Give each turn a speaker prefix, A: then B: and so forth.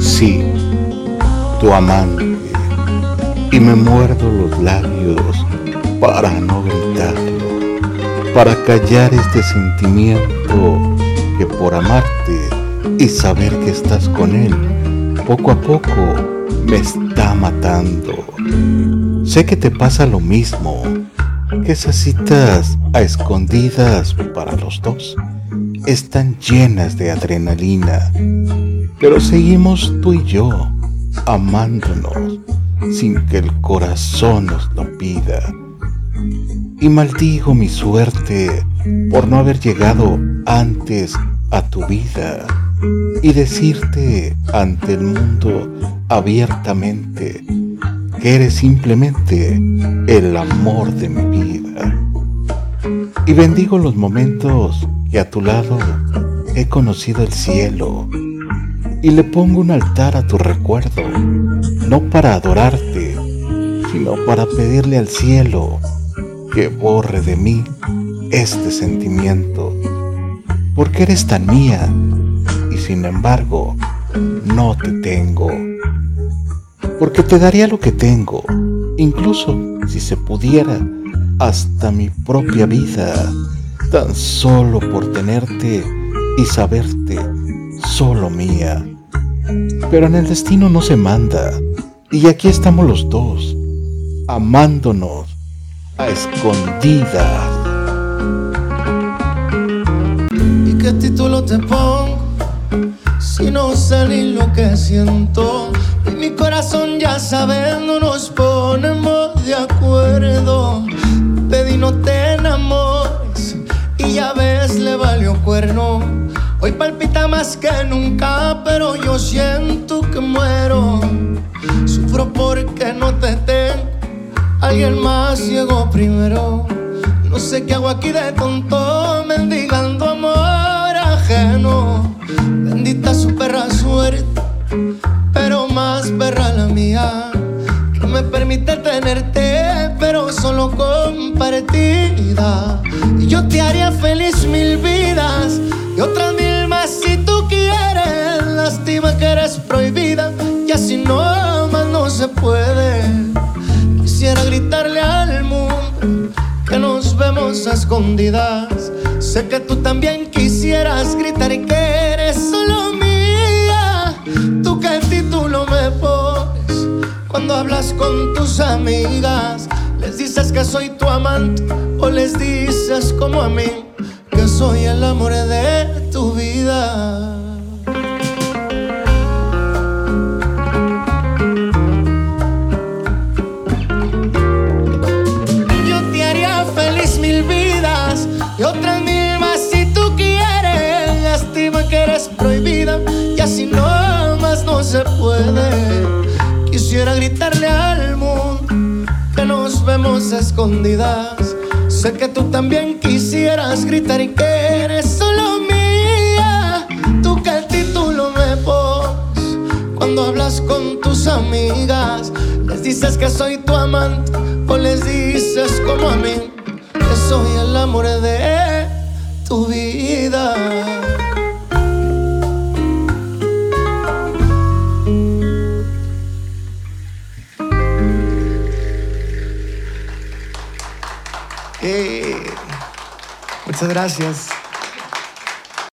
A: Sí, tu amante. Y me muerdo los labios para no gritarlo, para callar este sentimiento que por amarte y saber que estás con él, poco a poco me está matando. Sé que te pasa lo mismo, que esas citas a escondidas para los dos están llenas de adrenalina, pero seguimos tú y yo amándonos sin que el corazón nos lo pida. Y maldigo mi suerte por no haber llegado antes a tu vida y decirte ante el mundo abiertamente que eres simplemente el amor de mi vida. Y bendigo los momentos que a tu lado he conocido el cielo y le pongo un altar a tu recuerdo, no para adorarte, sino para pedirle al cielo que borre de mí este sentimiento, porque eres tan mía y sin embargo no te tengo, porque te daría lo que tengo, incluso si se pudiera, hasta mi propia vida, tan solo por tenerte y saberte solo mía. Pero en el destino no se manda, y aquí estamos los dos, amándonos a escondidas.
B: ¿Y qué título te pongo? Si no ni lo que siento, y mi corazón ya sabe, no Hoy palpita más que nunca, pero yo siento que muero. Sufro porque no te tengo, alguien más llegó primero. No sé qué hago aquí de tonto, mendigando amor ajeno. Bendita su perra suerte, pero más perra la mía. Que me permite tenerte, pero solo compartida. Y yo te haría feliz mil vidas y otras mil si tú quieres. Lástima que eres prohibida y así no más no se puede. Quisiera gritarle al mundo que nos vemos escondidas. Sé que tú también quisieras gritar y que eres solo mía. Tú qué título me pones cuando hablas con tus amigas. Les dices que soy tu amante o les dices como a mí soy el amor de tu vida. Yo te haría feliz mil vidas y otras mil más si tú quieres. Lástima que eres prohibida y así no más no se puede. Quisiera gritarle al mundo que nos vemos escondidas. Sé que tú también quisieras gritar y que eres solo mía. Tú el título me pones cuando hablas con tus amigas. Les dices que soy tu amante o les dices como a mí que soy el amor de Eh, muchas gracias.